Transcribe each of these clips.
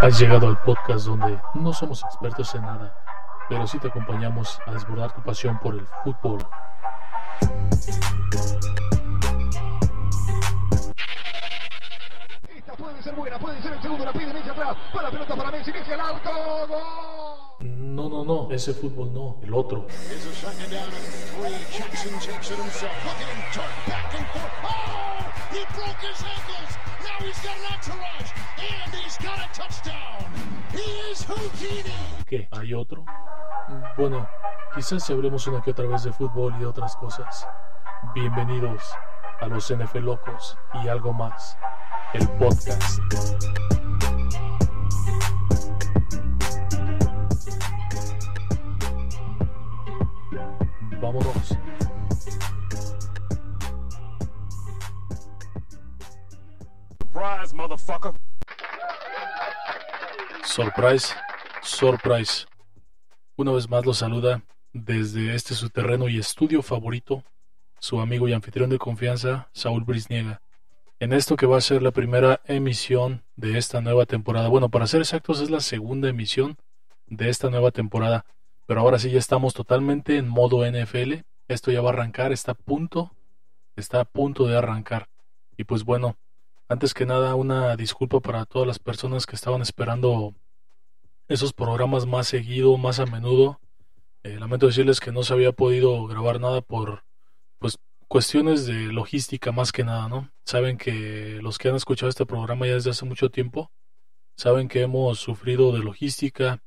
Has llegado al podcast donde no somos expertos en nada, pero sí te acompañamos a desbordar tu pasión por el fútbol. Esta puede ser buena, puede ser el segundo, la pide Messi atrás, para la pelota para Messi, Messi al arco, gol. No, no, no, ese fútbol no, el otro. Jackson takes it himself. Look at him turn back and forth. Oh! He broke his ankles. Now he's got an entourage. And he's got a touchdown. He is Houdini. ¿Qué? ¿Hay otro? Bueno, quizás si hablemos una que otra vez de fútbol y otras cosas. Bienvenidos a los NFL Locos y algo más, el podcast. Vámonos. Surprise, motherfucker. Surprise, surprise. Una vez más los saluda desde este su terreno y estudio favorito, su amigo y anfitrión de confianza, Saúl Brisniega. En esto que va a ser la primera emisión de esta nueva temporada. Bueno, para ser exactos, es la segunda emisión de esta nueva temporada. Pero ahora sí ya estamos totalmente en modo NFL. Esto ya va a arrancar, está a punto, está a punto de arrancar. Y pues bueno, antes que nada, una disculpa para todas las personas que estaban esperando esos programas más seguido, más a menudo. Eh, lamento decirles que no se había podido grabar nada por pues cuestiones de logística más que nada, ¿no? Saben que los que han escuchado este programa ya desde hace mucho tiempo saben que hemos sufrido de logística.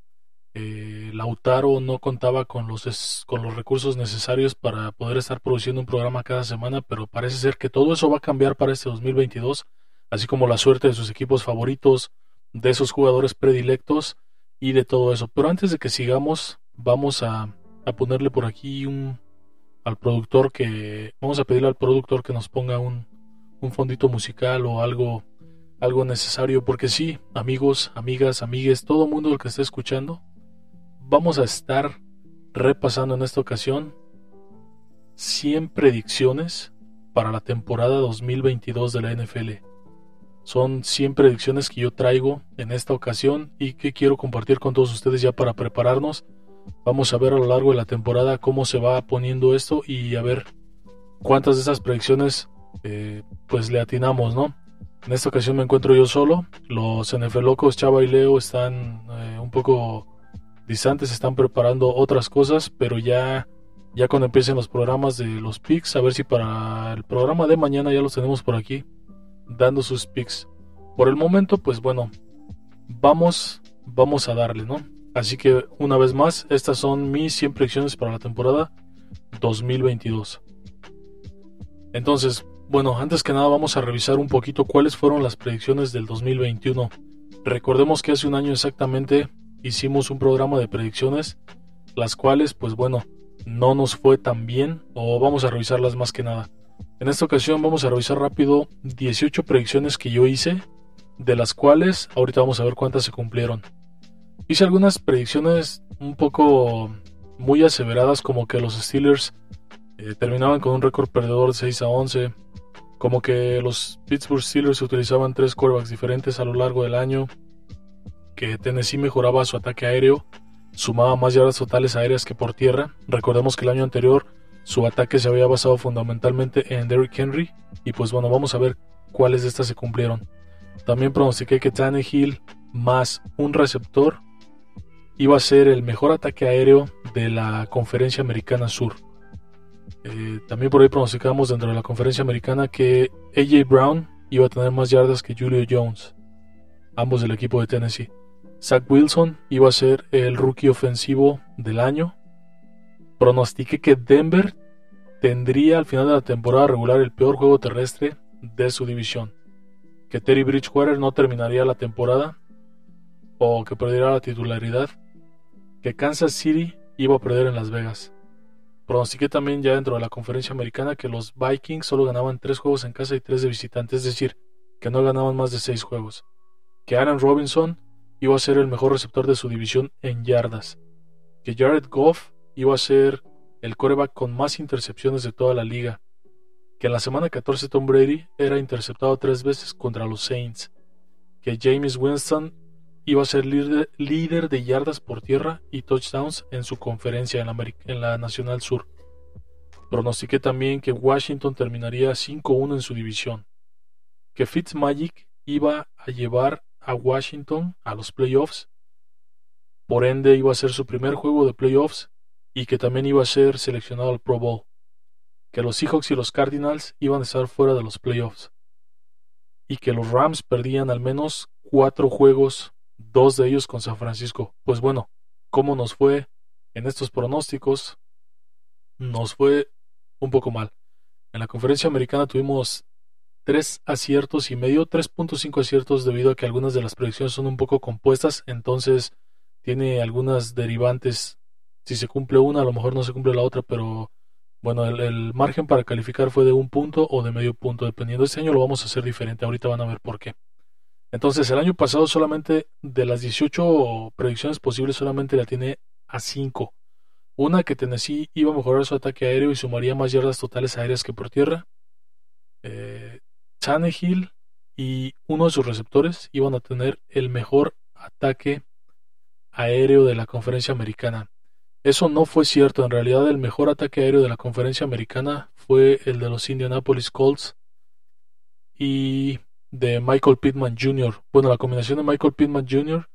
Eh, Lautaro no contaba con los es- con los recursos necesarios para poder estar produciendo un programa cada semana, pero parece ser que todo eso va a cambiar para este 2022, así como la suerte de sus equipos favoritos, de esos jugadores predilectos y de todo eso. Pero antes de que sigamos, vamos a, ponerle por aquí un al productor que vamos a pedirle al productor que nos ponga un, un fondito musical o algo algo necesario porque sí, amigos, amigas, amigues, todo mundo el que esté escuchando, vamos a estar repasando en esta ocasión 100 predicciones para la temporada 2022 de la NFL. Son 100 predicciones que yo traigo en esta ocasión y que quiero compartir con todos ustedes ya para prepararnos. Vamos a ver a lo largo de la temporada cómo se va poniendo esto y a ver cuántas de esas predicciones eh, pues le atinamos, ¿no? En esta ocasión me encuentro yo solo. Los NFL locos Chava y Leo están eh, un poco distantes, están preparando otras cosas, pero ya ya cuando empiecen los programas de los picks, a ver si para el programa de mañana ya los tenemos por aquí dando sus picks. Por el momento, pues bueno, vamos vamos a darle, ¿no? Así que una vez más, estas son mis 100 predicciones para la temporada 2022. Entonces, bueno, antes que nada vamos a revisar un poquito cuáles fueron las predicciones del 2021. Recordemos que hace un año exactamente hicimos un programa de predicciones, las cuales, pues bueno, no nos fue tan bien, o vamos a revisarlas más que nada. En esta ocasión vamos a revisar rápido 18 predicciones que yo hice, de las cuales ahorita vamos a ver cuántas se cumplieron. Hice algunas predicciones un poco muy aseveradas, como que los Steelers eh, terminaban con un récord perdedor de 6 a 11, como que los Pittsburgh Steelers utilizaban tres quarterbacks diferentes a lo largo del año, que Tennessee mejoraba su ataque aéreo, sumaba más yardas totales aéreas que por tierra. Recordemos que el año anterior su ataque se había basado fundamentalmente en Derrick Henry, y pues bueno, vamos a ver cuáles de estas se cumplieron. También pronostiqué que Tannehill más un receptor iba a ser el mejor ataque aéreo de la conferencia americana sur. Eh, también por ahí pronosticamos dentro de la conferencia americana que AJ Brown iba a tener más yardas que Julio Jones, ambos del equipo de Tennessee. Zach Wilson iba a ser el rookie ofensivo del año. Pronostiqué que Denver tendría al final de la temporada regular el peor juego terrestre de su división, que Terry Bridgewater no terminaría la temporada o que perdiera la titularidad, que Kansas City iba a perder en Las Vegas. Pronostiqué también ya dentro de la conferencia americana que los Vikings solo ganaban 3 juegos en casa y 3 de visitante, es decir, que no ganaban más de 6 juegos. Que Aaron Robinson iba a ser el mejor receptor de su división en yardas. Que Jared Goff iba a ser el coreback con más intercepciones de toda la liga. Que en la semana 14 Tom Brady era interceptado tres veces contra los Saints. Que James Winston iba a ser líder, de yardas por tierra y touchdowns en su conferencia en la, en la Nacional Sur. Pronostiqué también que Washington terminaría 5-1 en su división, que Fitzmagic iba a llevar a Washington a los playoffs, por ende iba a ser su primer juego de playoffs y que también iba a ser seleccionado al Pro Bowl, que los Seahawks y los Cardinals iban a estar fuera de los playoffs y que los Rams perdían al menos cuatro juegos dos de ellos con San Francisco. Pues bueno, ¿cómo nos fue en estos pronósticos? Nos fue un poco mal. En la conferencia americana tuvimos tres aciertos y medio, 3.5 aciertos debido a que algunas de las predicciones son un poco compuestas, entonces tiene algunas derivantes. Si se cumple una, a lo mejor no se cumple la otra, pero bueno, el, margen para calificar fue de un punto o de medio punto, dependiendo. Este año lo vamos a hacer diferente, ahorita van a ver por qué. Entonces, el año pasado solamente de las 18 predicciones posibles, solamente la tiene a 5. Una que Tennessee iba a mejorar su ataque aéreo y sumaría más yardas totales aéreas que por tierra. Eh, Tannehill y uno de sus receptores iban a tener el mejor ataque aéreo de la conferencia americana. Eso no fue cierto. En realidad, el mejor ataque aéreo de la conferencia americana fue el de los Indianapolis Colts. Y de Michael Pittman Jr. Bueno, la combinación de Michael Pittman Jr.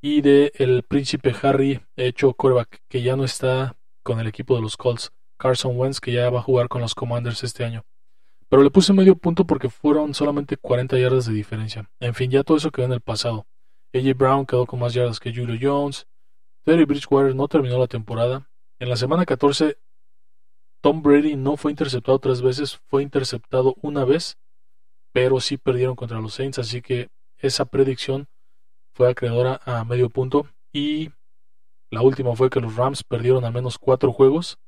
y de el príncipe Harry hecho quarterback, que ya no está con el equipo de los Colts. Carson Wentz, que ya va a jugar con los Commanders este año. Pero le puse medio punto porque fueron solamente 40 yardas de diferencia. En fin, ya todo eso quedó en el pasado. AJ Brown quedó con más yardas que Julio Jones. Terry Bridgewater no terminó la temporada. En la semana 14, Tom Brady no fue interceptado tres veces, fue interceptado una vez pero sí perdieron contra los Saints, así que esa predicción fue acreedora a medio punto. Y la última fue que los Rams perdieron al menos cuatro juegos,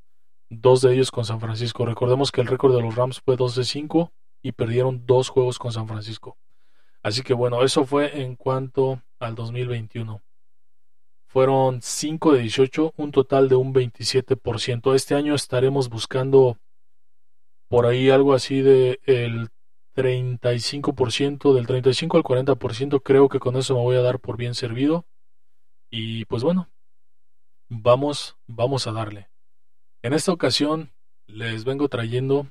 dos de ellos con San Francisco. Recordemos que el récord de los Rams fue 2 de 5 y perdieron dos juegos con San Francisco. Así que bueno, eso fue en cuanto al 2021. Fueron 5 de 18, un total de un 27%. Este año estaremos buscando por ahí algo así de el 35%, del 35 al 40%, creo que con eso me voy a dar por bien servido. Y pues bueno, vamos, vamos a darle. En esta ocasión les vengo trayendo,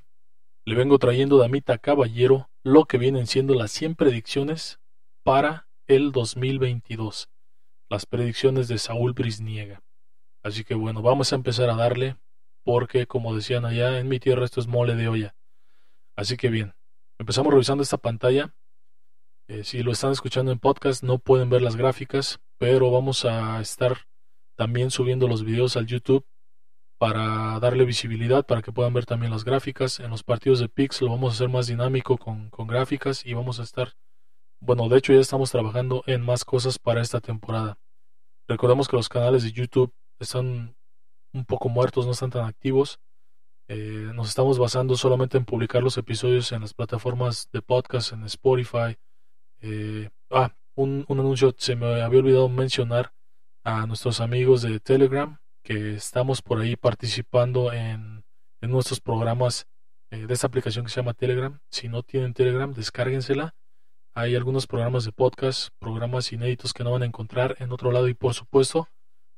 le vengo trayendo Damita Caballero lo que vienen siendo las 100 predicciones para el 2022. Las predicciones de Saúl Brisniega. Así que bueno, vamos a empezar a darle porque como decían allá en mi tierra esto es mole de olla. Así que bien, Empezamos revisando esta pantalla. Eh, si lo están escuchando en podcast no pueden ver las gráficas, pero vamos a estar también subiendo los videos al YouTube para darle visibilidad, para que puedan ver también las gráficas. En los partidos de Pix lo vamos a hacer más dinámico con, con gráficas y vamos a estar, bueno, de hecho ya estamos trabajando en más cosas para esta temporada. Recordemos que los canales de YouTube están un poco muertos, no están tan activos. Eh, nos estamos basando solamente en publicar los episodios en las plataformas de podcast, en Spotify. Eh, ah, un, anuncio, se me había olvidado mencionar a nuestros amigos de Telegram, que estamos por ahí participando en, nuestros programas eh, de esta aplicación que se llama Telegram. Si no tienen Telegram, descárguensela. Hay algunos programas de podcast, programas inéditos que no van a encontrar en otro lado y por supuesto,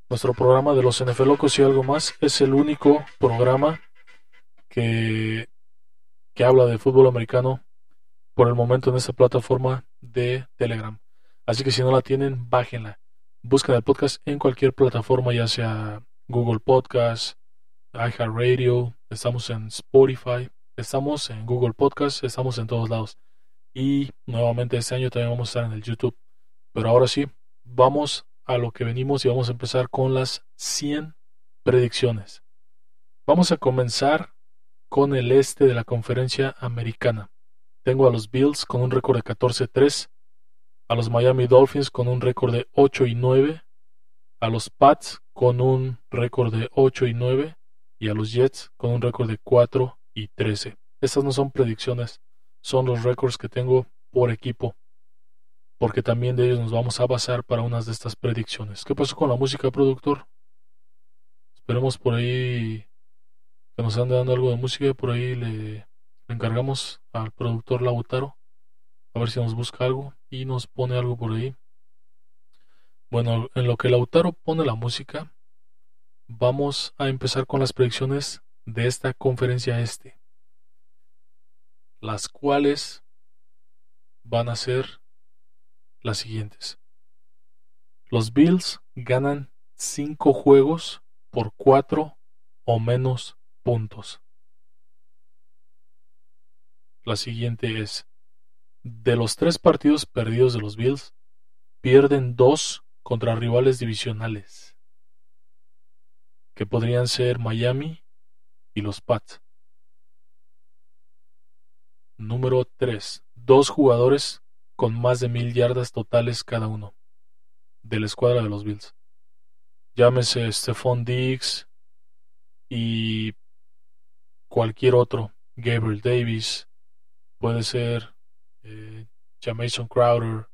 nuestro programa de los NFL Locos y algo más es el único programa que, que habla de fútbol americano por el momento en esta plataforma de Telegram. Así que si no la tienen, bájenla. Busquen el podcast en cualquier plataforma, ya sea Google Podcast, iHeartRadio, estamos en Spotify, estamos en Google Podcast, estamos en todos lados. Y nuevamente este año también vamos a estar en el YouTube. Pero ahora sí, vamos a lo que venimos y vamos a empezar con las 100 predicciones. Vamos a comenzar con el este de la conferencia americana. tengo a los Bills con un récord de 14-3, a los Miami Dolphins con un récord de 8 y 9, a los Pats con un récord de 8 y 9 y a los Jets con un récord de 4 y 13. Estas no son predicciones, son los récords que tengo por equipo, porque también de ellos nos vamos a basar para unas de estas predicciones. ¿Qué pasó con la música, productor? Esperemos por ahí que nos ande dando algo de música, por ahí le, encargamos al productor Lautaro a ver si nos busca algo y nos pone algo por ahí. Bueno, en lo que Lautaro pone la música, vamos a empezar con las predicciones de esta conferencia este, las cuales van a ser las siguientes. Los Bills ganan 5 juegos por 4 o menos puntos. La siguiente es, de los tres partidos perdidos de los Bills, pierden dos contra rivales divisionales, que podrían ser Miami y los Pats. Número 3. Dos jugadores con más de mil yardas totales cada uno de la escuadra de los Bills. Llámese Stephon Diggs y cualquier otro, Gabriel Davis, puede ser eh, Jamison Crowder,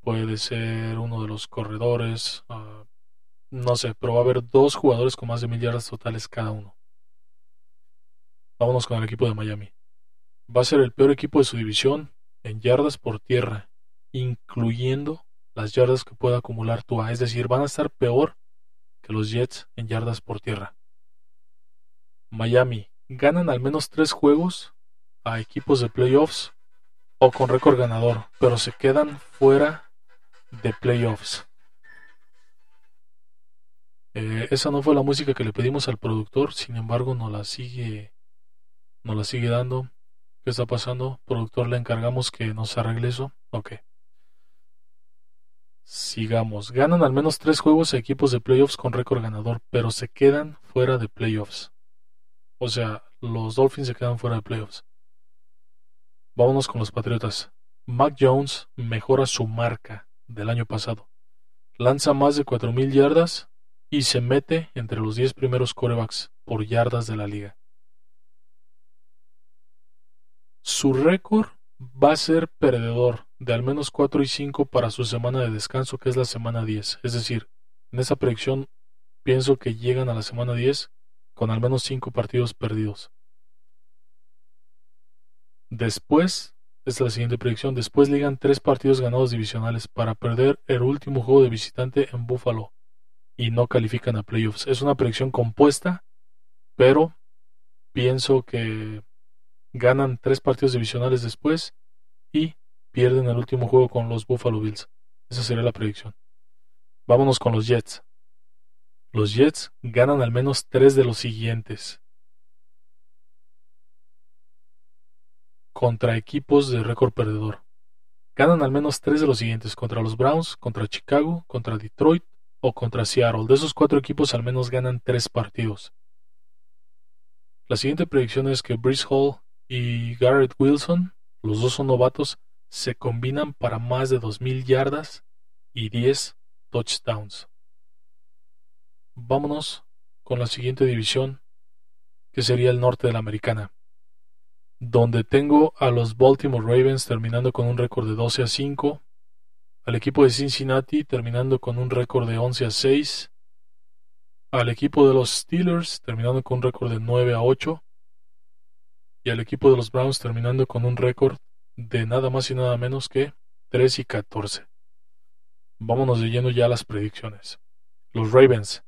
puede ser uno de los corredores, ah, no sé, pero va a haber dos jugadores con más de mil yardas totales cada uno. Vámonos con el equipo de Miami. Va a ser el peor equipo de su división en yardas por tierra, incluyendo las yardas que pueda acumular Tua. Es decir, van a estar peor que los Jets en yardas por tierra. Miami ganan al menos tres juegos a equipos de playoffs o con récord ganador, pero se quedan fuera de playoffs. Eh, esa no fue la música que le pedimos al productor, sin embargo nos la sigue, nos la sigue dando. ¿Qué está pasando? Productor, le encargamos que nos arregle eso. Ok. Sigamos. Ganan al menos tres juegos a equipos de playoffs con récord ganador, pero se quedan fuera de playoffs. O sea, los Dolphins se quedan fuera de playoffs. Vámonos con los Patriotas. Mac Jones mejora su marca del año pasado. Lanza más de 4.000 yardas y se mete entre los 10 primeros corebacks por yardas de la liga. Su récord va a ser perdedor de al menos 4 y 5 para su semana de descanso, que es la semana 10. Es decir, en esa predicción pienso que llegan a la semana 10 con al menos 5 partidos perdidos. Después, es la siguiente predicción, después ligan tres partidos ganados divisionales para perder el último juego de visitante en Buffalo y no califican a playoffs. Es una predicción compuesta, pero pienso que ganan tres partidos divisionales después y pierden el último juego con los Buffalo Bills. Esa sería la predicción. Vámonos con los Jets. Los Jets ganan al menos tres de los siguientes. contra equipos de récord perdedor. Ganan al menos tres de los siguientes, contra los Browns, contra Chicago, contra Detroit o contra Seattle. De esos cuatro equipos al menos ganan tres partidos. La siguiente predicción es que Brice Hall y Garrett Wilson, los dos son novatos, se combinan para más de 2.000 yardas y 10 touchdowns. Vámonos con la siguiente división, que sería el norte de la americana donde tengo a los Baltimore Ravens terminando con un récord de 12 a 5, al equipo de Cincinnati terminando con un récord de 11 a 6, al equipo de los Steelers terminando con un récord de 9 a 8 y al equipo de los Browns terminando con un récord de nada más y nada menos que 3 y 14. Vámonos leyendo ya las predicciones. Los Ravens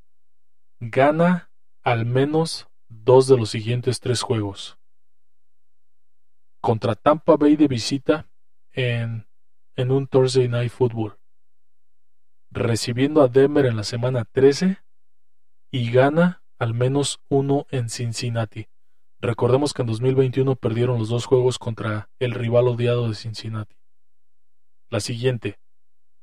gana al menos dos de los siguientes tres juegos contra Tampa Bay de visita en, en un Thursday Night Football, recibiendo a Denver en la semana 13 y gana al menos uno en Cincinnati. Recordemos que en 2021 perdieron los dos juegos contra el rival odiado de Cincinnati. La siguiente.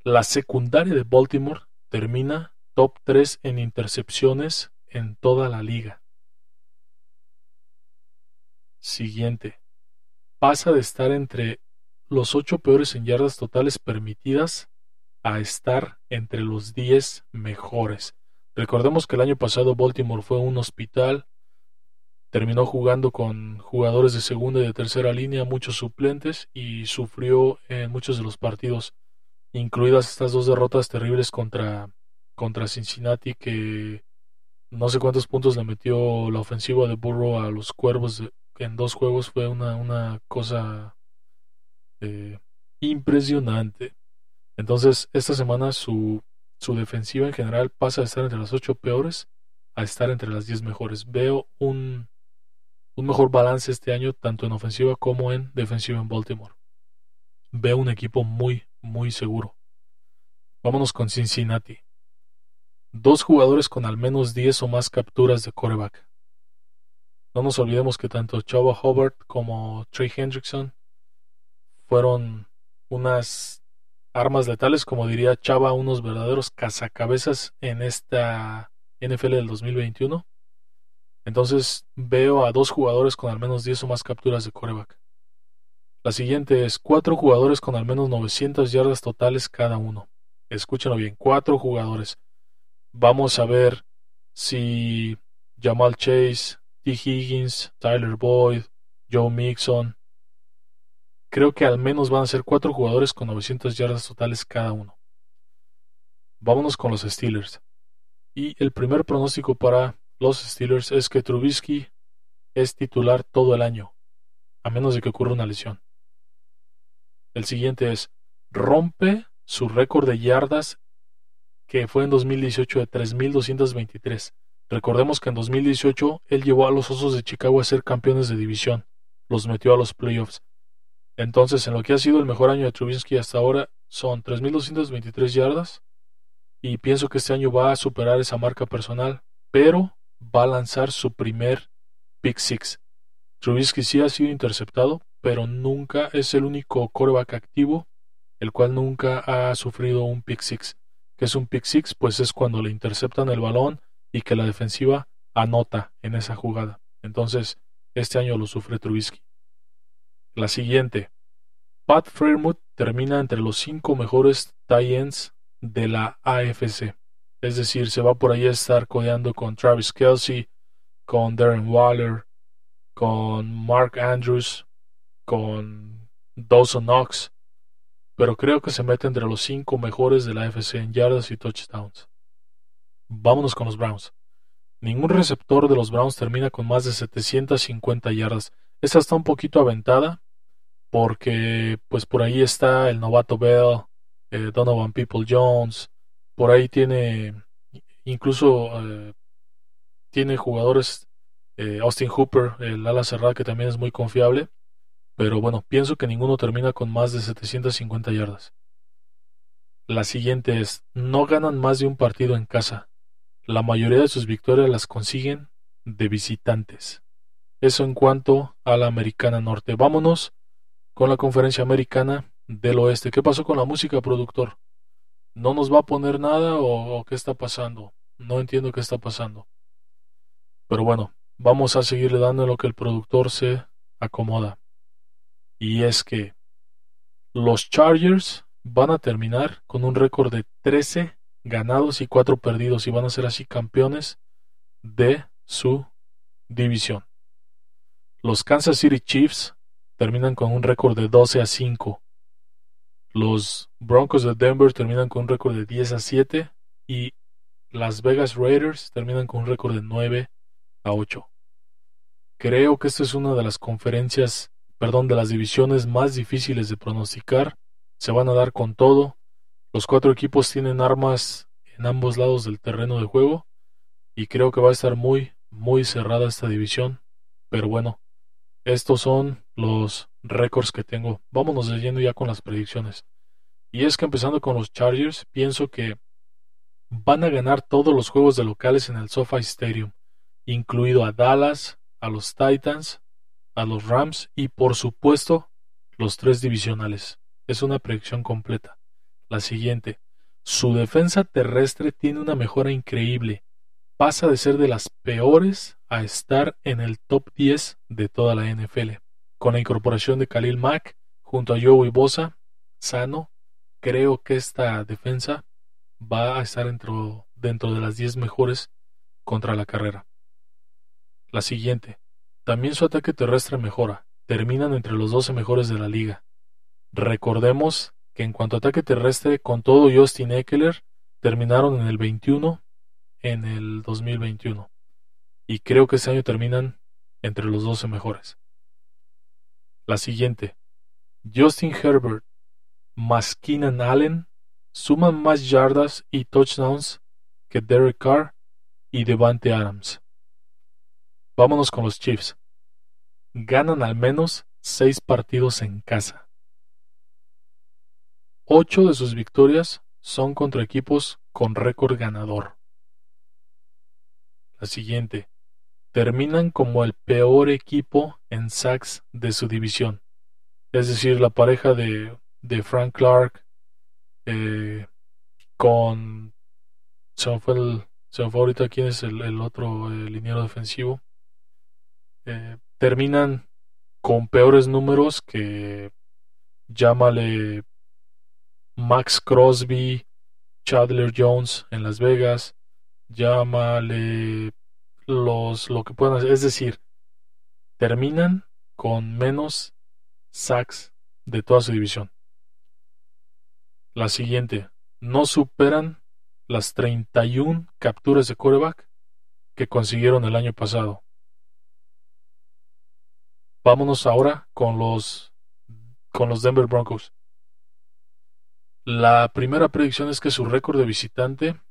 La secundaria de Baltimore termina top 3 en intercepciones en toda la liga. Siguiente. pasa de estar entre los 8 peores en yardas totales permitidas a estar entre los 10 mejores. Recordemos que el año pasado Baltimore fue un hospital, terminó jugando con jugadores de segunda y de tercera línea, muchos suplentes y sufrió en muchos de los partidos, incluidas estas dos derrotas terribles contra, contra Cincinnati que no sé cuántos puntos le metió la ofensiva de Burrow a los Cuervos en dos juegos fue una, una cosa eh, impresionante. Entonces, esta semana su, su defensiva en general pasa de estar entre las ocho peores a estar entre las diez mejores. Veo un, un mejor balance este año, tanto en ofensiva como en defensiva en Baltimore. Veo un equipo muy, muy seguro. Vámonos con Cincinnati. Dos jugadores con al menos 10 o más capturas de coreback. No nos olvidemos que tanto Chava Hobart como Trey Hendrickson fueron unas armas letales, como diría Chava, unos verdaderos cazacabezas en esta NFL del 2021. Entonces veo a dos jugadores con al menos 10 o más capturas de coreback. La siguiente es cuatro jugadores con al menos 900 yardas totales cada uno. Escúchenlo bien, cuatro jugadores. Vamos a ver si Jamal Chase, T. Higgins, Tyler Boyd, Joe Mixon. Creo que al menos van a ser cuatro jugadores con 900 yardas totales cada uno. Vámonos con los Steelers. Y el primer pronóstico para los Steelers es que Trubisky es titular todo el año, a menos de que ocurra una lesión. El siguiente es rompe su récord de yardas que fue en 2018 de 3.223. Recordemos que en 2018 él llevó a los Osos de Chicago a ser campeones de división, los metió a los playoffs. Entonces, en lo que ha sido el mejor año de Trubinsky hasta ahora, son 3.223 yardas, y pienso que este año va a superar esa marca personal, pero va a lanzar su primer pick six. Trubisky sí ha sido interceptado, pero nunca es el único coreback activo, el cual nunca ha sufrido un pick six que es un pick six, pues es cuando le interceptan el balón y que la defensiva anota en esa jugada. Entonces, este año lo sufre Trubisky. La siguiente. Pat Fairmouth termina entre los cinco mejores tie ends de la AFC. Es decir, se va por ahí a estar codeando con Travis Kelsey, con Darren Waller, con Mark Andrews, con Dawson Knox, pero creo que se mete entre los cinco mejores de la FC en yardas y touchdowns. Vámonos con los Browns. Ningún receptor de los Browns termina con más de 750 yardas. Esta está un poquito aventada porque pues por ahí está el novato Bell, eh, Donovan People Jones, por ahí tiene incluso eh, tiene jugadores eh, Austin Hooper, el ala cerrada que también es muy confiable. Pero bueno, pienso que ninguno termina con más de 750 yardas. La siguiente es, no ganan más de un partido en casa. La mayoría de sus victorias las consiguen de visitantes. Eso en cuanto a la Americana Norte. Vámonos con la conferencia americana del oeste. ¿Qué pasó con la música, productor? ¿No nos va a poner nada o, qué está pasando? No entiendo qué está pasando. Pero bueno, vamos a seguirle dando lo que el productor se acomoda. Y es que los Chargers van a terminar con un récord de 13 ganados y 4 perdidos y van a ser así campeones de su división. Los Kansas City Chiefs terminan con un récord de 12 a 5. Los Broncos de Denver terminan con un récord de 10 a 7 y las Vegas Raiders terminan con un récord de 9 a 8. Creo que esta es una de las conferencias perdón, de las divisiones más difíciles de pronosticar. Se van a dar con todo. Los cuatro equipos tienen armas en ambos lados del terreno de juego y creo que va a estar muy, muy cerrada esta división. Pero bueno, estos son los récords que tengo. Vámonos leyendo ya con las predicciones. Y es que empezando con los Chargers, pienso que van a ganar todos los juegos de locales en el SoFi Stadium, incluido a Dallas, a los Titans, a los Rams y por supuesto los tres divisionales. Es una predicción completa. La siguiente. Su defensa terrestre tiene una mejora increíble. Pasa de ser de las peores a estar en el top 10 de toda la NFL. Con la incorporación de Khalil Mack junto a Joey Bosa, sano, creo que esta defensa va a estar dentro, dentro de las 10 mejores contra la carrera. La siguiente. También su ataque terrestre mejora. Terminan entre los 12 mejores de la liga. Recordemos que en cuanto a ataque terrestre, con todo Justin Eckler, terminaron en el 21 en el 2021. Y creo que este año terminan entre los 12 mejores. La siguiente. Justin Herbert más Keenan Allen suman más yardas y touchdowns que Derek Carr y Devante Adams. Vámonos con los Chiefs. Ganan al menos seis partidos en casa. Ocho de sus victorias son contra equipos con récord ganador. La siguiente. Terminan como el peor equipo en sacks de su división. Es decir, la pareja de, Frank Clark eh, con... Se fue, el, se ahorita quién es el, otro liniero defensivo. Eh, terminan con peores números que llámale Max Crosby, Chadler Jones en Las Vegas, llámale los lo que puedan hacer, es decir, terminan con menos sacks de toda su división. La siguiente, no superan las 31 capturas de quarterback que consiguieron el año pasado. Vámonos ahora con los con los Denver Broncos. La primera predicción es que su récord de visitante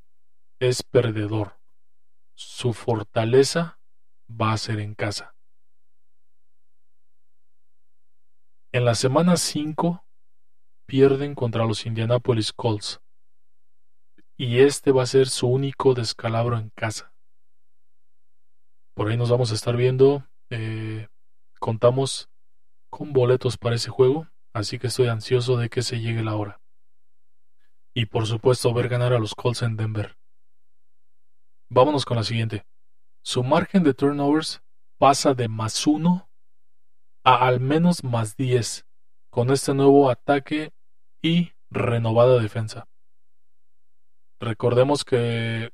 es perdedor. Su fortaleza va a ser en casa. En la semana 5 pierden contra los Indianapolis Colts. Y este va a ser su único descalabro en casa. Por ahí nos vamos a estar viendo. Eh, contamos con boletos para ese juego, así que estoy ansioso de que se llegue la hora y por supuesto ver ganar a los Colts en Denver. Vámonos con la siguiente. Su margen de turnovers pasa de más 1 a al menos más 10 con este nuevo ataque y renovada defensa. Recordemos que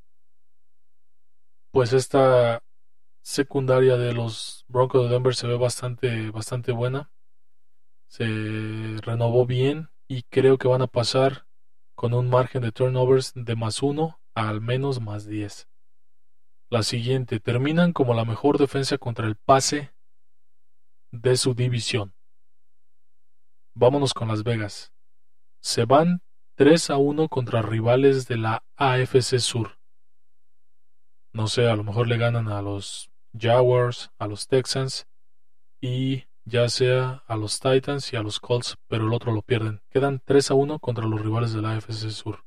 pues esta secundaria de los Broncos de Denver se ve bastante bastante buena. Se renovó bien y creo que van a pasar con un margen de turnovers de más 1 a al menos más 10. La siguiente, terminan como la mejor defensa contra el pase de su división. Vámonos con Las Vegas. Se van 3 a 1 contra rivales de la AFC Sur. No sé, a lo mejor le ganan a los Jaguars, a los Texans y ya sea a los Titans y a los Colts, pero el otro lo pierden. Quedan 3 a 1 contra los rivales de la AFC Sur.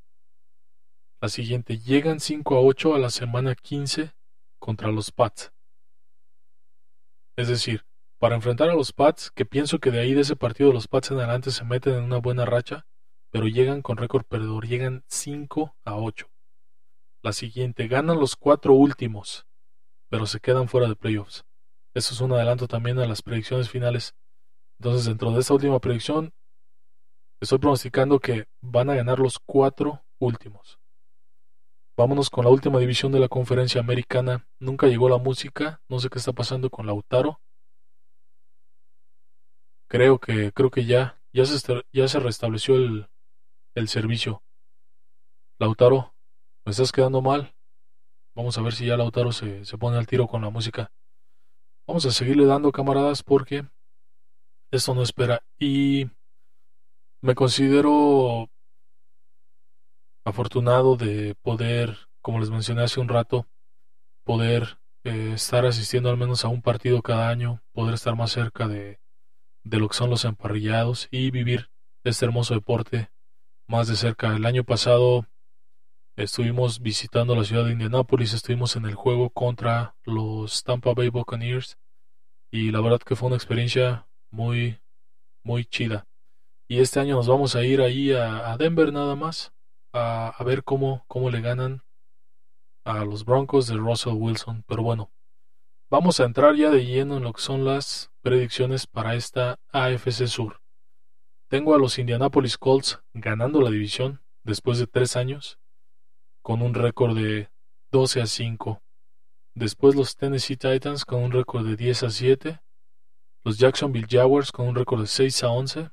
La siguiente, llegan 5 a 8 a la semana 15 contra los Pats. Es decir, para enfrentar a los Pats, que pienso que de ahí de ese partido los Pats en adelante se meten en una buena racha, pero llegan con récord perdedor, llegan 5 a 8. La siguiente, ganan los cuatro últimos, pero se quedan fuera de playoffs. Eso es un adelanto también a las predicciones finales. Entonces, dentro de esta última predicción, estoy pronosticando que van a ganar los cuatro últimos. Vámonos con la última división de la conferencia americana. Nunca llegó la música. No sé qué está pasando con Lautaro. Creo que, creo que ya, ya se, ya se restableció el, el servicio. Lautaro, me estás quedando mal. Vamos a ver si ya Lautaro se, se pone al tiro con la música. Vamos a seguirle dando camaradas porque esto no espera. Y me considero afortunado de poder, como les mencioné hace un rato, poder eh, estar asistiendo al menos a un partido cada año, poder estar más cerca de, de lo que son los emparrillados y vivir este hermoso deporte más de cerca. El año pasado Estuvimos visitando la ciudad de Indianápolis, estuvimos en el juego contra los Tampa Bay Buccaneers y la verdad que fue una experiencia muy, muy chida. Y este año nos vamos a ir ahí a, Denver nada más a, ver cómo, cómo le ganan a los Broncos de Russell Wilson. Pero bueno, Vamos a entrar ya de lleno en lo que son las predicciones para esta AFC Sur. Tengo a los Indianapolis Colts ganando la división después de tres años con un récord de 12 a 5. Después los Tennessee Titans con un récord de 10 a 7. Los Jacksonville Jaguars con un récord de 6 a 11.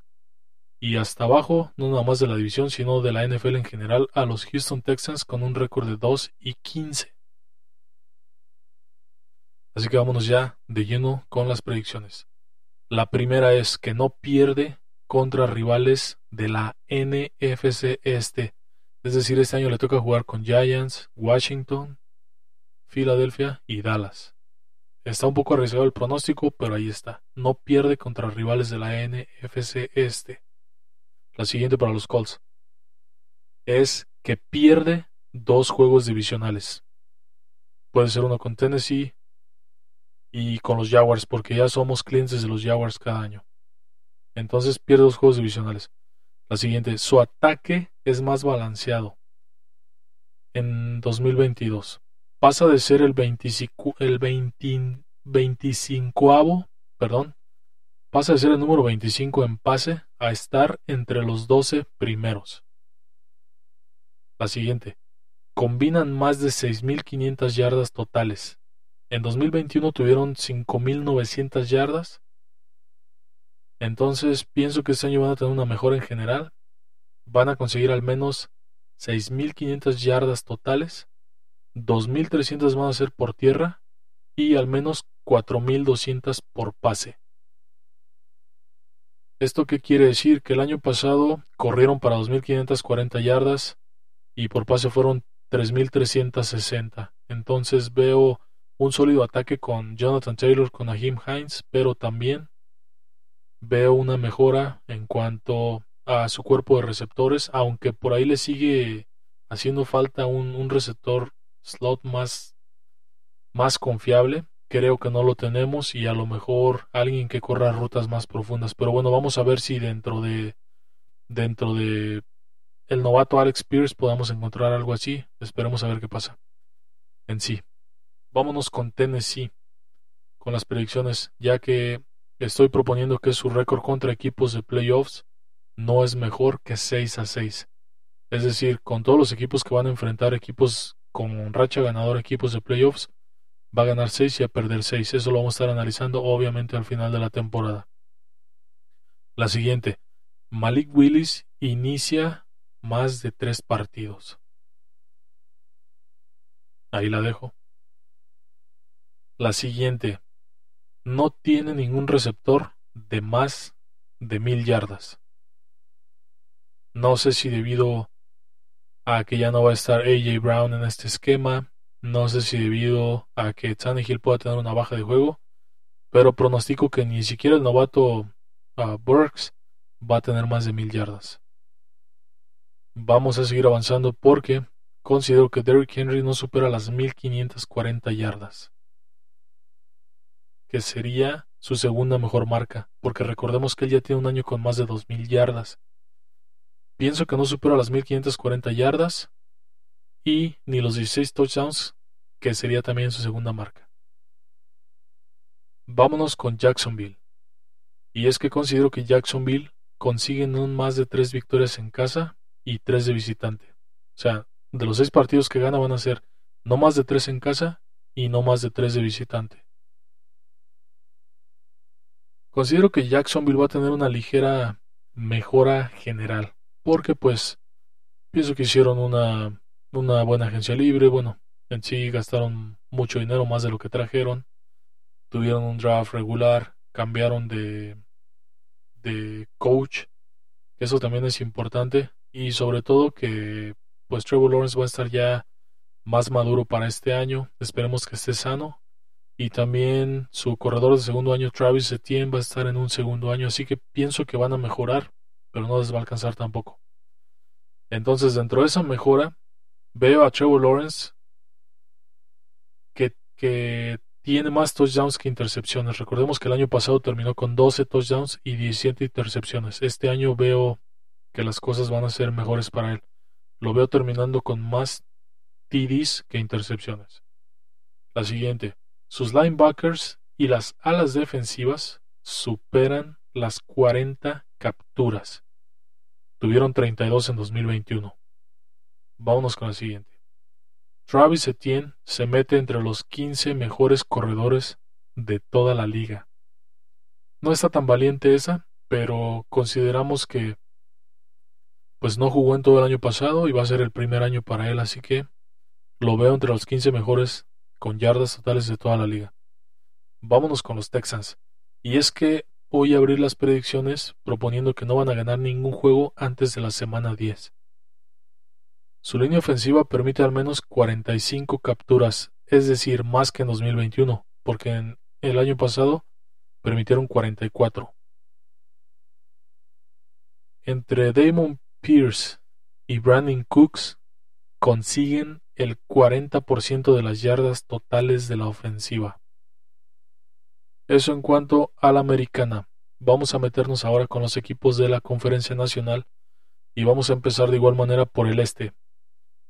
Y hasta abajo, no nada más de la división, sino de la NFL en general, a los Houston Texans con un récord de 2 y 15. Así que vámonos ya de lleno con las predicciones. La primera es que no pierde contra rivales de la NFC este. Es decir, este año le toca jugar con Giants, Washington, Filadelfia y Dallas. Está un poco arriesgado el pronóstico, pero ahí está. No pierde contra rivales de la NFC este. La siguiente para los Colts es que pierde dos juegos divisionales. Puede ser uno con Tennessee, y con los Jaguars, porque ya somos clientes de los Jaguars cada año. Entonces pierde dos juegos divisionales. La siguiente, su ataque es más balanceado en 2022. Pasa de ser el 25, el 25 perdón, pasa de ser el número 25 en pase a estar entre los 12 primeros. La siguiente, combinan más de 6.500 yardas totales en 2021 tuvieron 5.900 yardas. Entonces pienso que este año van a tener una mejora en general. Van a conseguir al menos 6.500 yardas totales. 2.300 van a ser por tierra y al menos 4.200 por pase. ¿Esto qué quiere decir? Que el año pasado corrieron para 2.540 yardas y por pase fueron 3.360. Entonces veo un sólido ataque con Jonathan Taylor, con Ahim Hines, pero también veo una mejora en cuanto a su cuerpo de receptores, aunque por ahí le sigue haciendo falta un, receptor slot más, más confiable. Creo que no lo tenemos y a lo mejor alguien que corra rutas más profundas. Pero bueno, vamos a ver si dentro de dentro de el novato Alex Pierce podamos encontrar algo así. Esperemos a ver qué pasa. En sí. Vámonos con Tennessee, con las predicciones, ya que estoy proponiendo que su récord contra equipos de playoffs no es mejor que 6 a 6. Es decir, con todos los equipos que van a enfrentar equipos con racha ganadora, equipos de playoffs, va a ganar 6 y a perder 6. Eso lo vamos a estar analizando obviamente al final de la temporada. La siguiente, Malik Willis inicia más de 3 partidos. Ahí la dejo. La siguiente. No tiene ningún receptor de más de mil yardas. No sé si debido a que ya no va a estar AJ Brown en este esquema, no sé si debido a que Tannehill pueda tener una baja de juego, pero pronostico que ni siquiera el novato uh, Burks va a tener más de mil yardas. Vamos a seguir avanzando porque considero que Derrick Henry no supera las 1540 yardas que sería su segunda mejor marca, porque recordemos que él ya tiene un año con más de 2.000 yardas. Pienso que no supera las 1.540 yardas y ni los 16 touchdowns, que sería también su segunda marca. Vámonos con Jacksonville. Y es que considero que Jacksonville consigue no más de 3 victorias en casa y 3 de visitante. O sea, de los 6 partidos que gana van a ser no más de 3 en casa y no más de 3 de visitante. Considero que Jacksonville va a tener una ligera mejora general, porque pues pienso que hicieron una, una buena agencia libre, bueno, en sí gastaron mucho dinero más de lo que trajeron, tuvieron un draft regular, cambiaron de, de coach, eso también es importante, y sobre todo que pues Trevor Lawrence va a estar ya más maduro para este año, esperemos que esté sano. Y también su corredor de segundo año, Travis Etienne, va a estar en un segundo año, así que pienso que van a mejorar, pero no les va a alcanzar tampoco. Entonces, dentro de esa mejora, veo a Trevor Lawrence que, tiene más touchdowns que intercepciones. Recordemos que el año pasado terminó con 12 touchdowns y 17 intercepciones. Este año veo que las cosas van a ser mejores para él. Lo veo terminando con más TDs que intercepciones. La siguiente. sus linebackers y las alas defensivas superan las 40 capturas. Tuvieron 32 en 2021. Vámonos con el siguiente. Travis Etienne se mete entre los 15 mejores corredores de toda la liga. No está tan valiente esa, pero consideramos que pues no jugó en todo el año pasado y va a ser el primer año para él, así que lo veo entre los 15 mejores con yardas totales de toda la liga. Vámonos con los Texans. Y es que voy a abrir las predicciones proponiendo que no van a ganar ningún juego antes de la semana 10. Su línea ofensiva permite al menos 45 capturas, es decir, más que en 2021, porque en el año pasado permitieron 44. Entre Damon Pierce y Brandon Cooks consiguen el 40% de las yardas totales de la ofensiva. Eso en cuanto a la americana. Vamos a meternos ahora con los equipos de la Conferencia Nacional y vamos a empezar de igual manera por el este.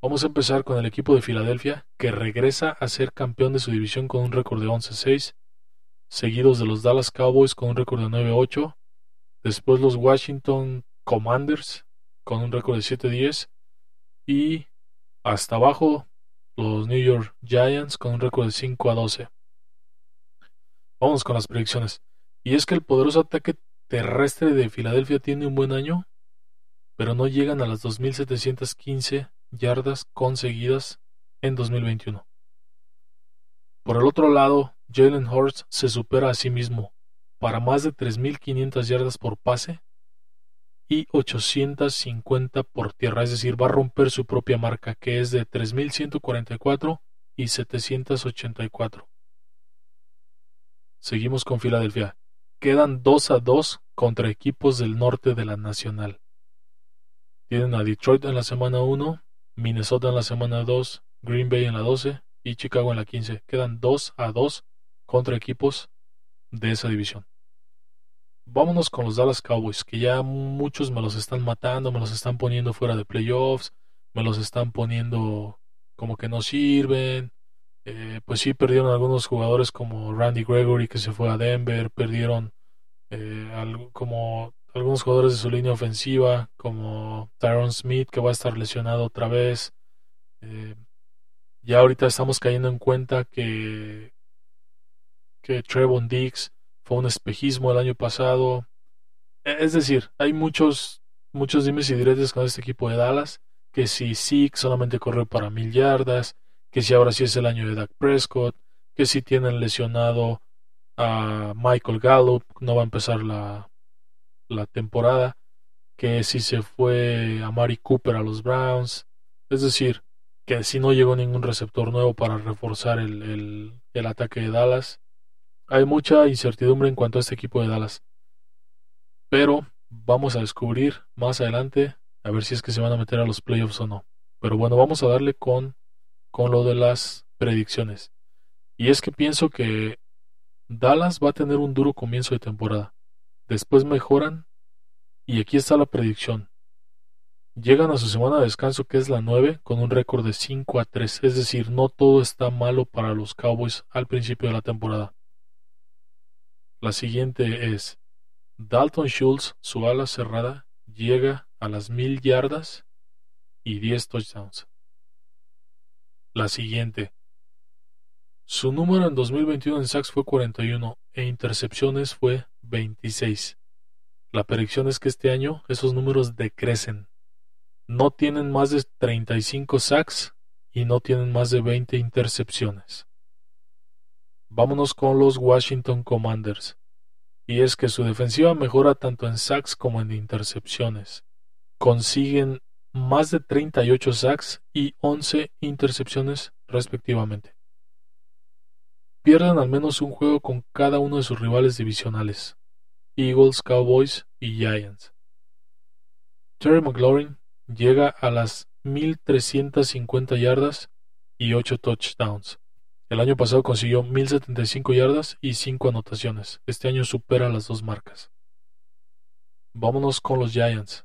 Vamos a empezar con el equipo de Filadelfia, que regresa a ser campeón de su división con un récord de 11-6, seguidos de los Dallas Cowboys con un récord de 9-8, después los Washington Commanders con un récord de 7-10 y hasta abajo los New York Giants con un récord de 5-12. Vamos con las predicciones. Y es que el poderoso ataque terrestre de Filadelfia tiene un buen año, pero no llegan a las 2.715 yardas conseguidas en 2021. Por el otro lado, Jalen Hurts se supera a sí mismo para más de 3.500 yardas por pase y 850 por tierra, es decir, va a romper su propia marca que es de 3.144 y 784. Seguimos con Filadelfia. Quedan 2 a 2 contra equipos del norte de la Nacional. Tienen a Detroit en la semana 1 Minnesota en la semana 2, Green Bay en la 12 y Chicago en la 15. Quedan 2 a 2 contra equipos de esa división. Vámonos con los Dallas Cowboys, que ya muchos me los están matando, me los están poniendo fuera de playoffs, me los están poniendo como que no sirven. Eh, pues sí, perdieron algunos jugadores como Randy Gregory que se fue a Denver, perdieron eh, como algunos jugadores de su línea ofensiva, como Tyron Smith, que va a estar lesionado otra vez. Eh, ya ahorita estamos cayendo en cuenta que, que Trevon Dix fue un espejismo el año pasado. E, es decir, hay muchos, muchos dimes y diretes con este equipo de Dallas, que si Zeke solamente corrió para mil yardas, que si ahora sí es el año de Dak Prescott, que si tienen lesionado a Michael Gallup, no va a empezar la, la temporada, que si se fue a Mari Cooper a los Browns, es decir, que si no llegó ningún receptor nuevo para reforzar el, el, ataque de Dallas. Hay mucha incertidumbre en cuanto a este equipo de Dallas. Pero vamos a descubrir más adelante a ver si es que se van a meter a los playoffs o no. Pero bueno, vamos a darle con, con lo de las predicciones. Y es que pienso que Dallas va a tener un duro comienzo de temporada. Después mejoran y aquí está la predicción. Llegan a su semana de descanso que es la 9 con un récord de 5 a 3, es decir, no todo está malo para los Cowboys al principio de la temporada. La siguiente es Dalton Schultz, su ala cerrada, llega a las mil yardas y 10 touchdowns. La siguiente. Su número en 2021 en sacks fue 41 e intercepciones fue 26. La predicción es que este año esos números decrecen. No tienen más de 35 sacks y no tienen más de 20 intercepciones. Vámonos con los Washington Commanders. Y es que su defensiva mejora tanto en sacks como en intercepciones. Consiguen más de 38 sacks y 11 intercepciones respectivamente pierden al menos un juego con cada uno de sus rivales divisionales, Eagles, Cowboys y Giants. Terry McLaurin llega a las 1350 yardas y 8 touchdowns. El año pasado consiguió 1075 yardas y 5 anotaciones. Este año supera las dos marcas. Vámonos con los Giants.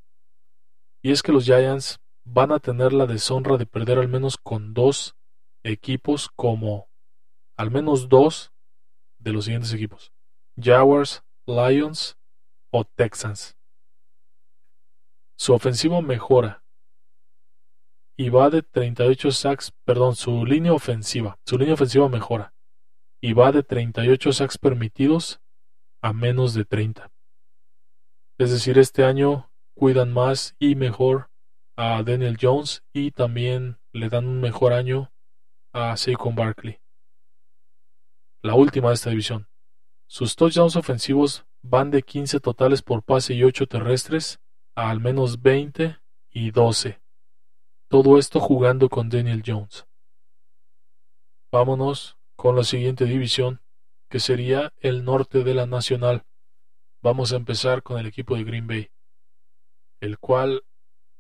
Y es que los Giants van a tener la deshonra de perder al menos con dos equipos como al menos dos de los siguientes equipos: Jaguars, Lions o Texans. Su ofensiva mejora y va de 38 sacks, perdón, su línea ofensiva, su línea ofensiva mejora y va de 38 sacks permitidos a menos de 30. Es decir, este año cuidan más y mejor a Daniel Jones y también le dan un mejor año a Saquon Barkley. La última de esta división. Sus touchdowns ofensivos van de 15 totales por pase y 8 terrestres a al menos 20 y 12. Todo esto jugando con Daniel Jones. Vámonos con la siguiente división, que sería el norte de la Nacional. Vamos a empezar con el equipo de Green Bay, el cual,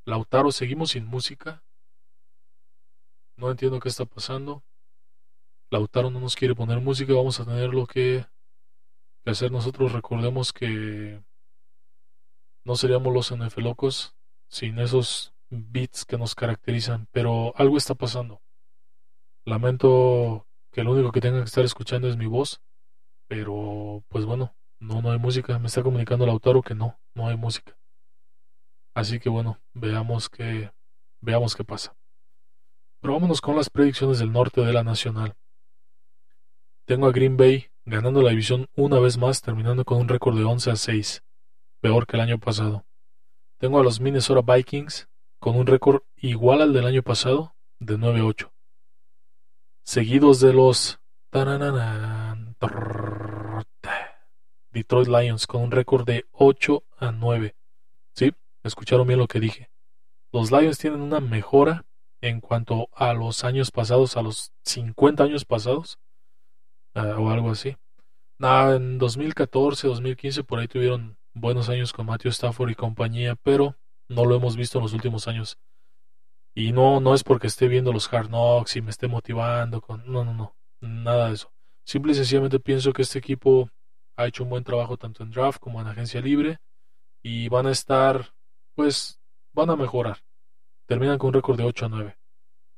Lautaro, seguimos sin música. No entiendo qué está pasando. Lautaro no nos quiere poner música, vamos a tener lo que, hacer nosotros. Recordemos que no seríamos los NF locos sin esos beats que nos caracterizan, pero algo está pasando. Lamento que lo único que tenga que estar escuchando es mi voz, pero pues bueno, no, no hay música. Me está comunicando el autor que no, no hay música. Así que bueno, veamos qué, veamos qué pasa. Pero vámonos con las predicciones del norte de la Nacional. Tengo a Green Bay ganando la división una vez más, terminando con un récord de 11 a 6, peor que el año pasado. Tengo a los Minnesota Vikings con un récord igual al del año pasado, de 9-8. Seguidos de los Detroit Lions con un récord de 8 a 9. Sí, escucharon bien lo que dije. Los Lions tienen una mejora en cuanto a los años pasados, a los 50 años pasados, uh, o algo así. Nah, en 2014, 2015, por ahí tuvieron buenos años con Matthew Stafford y compañía, pero no lo hemos visto en los últimos años. Y no, no es porque esté viendo los Hard Knocks y me esté motivando con. No, no, no. Nada de eso. Simple y sencillamente pienso que este equipo ha hecho un buen trabajo tanto en draft como en agencia libre. Y van a estar, pues, van a mejorar. Terminan con un récord de 8 a 9.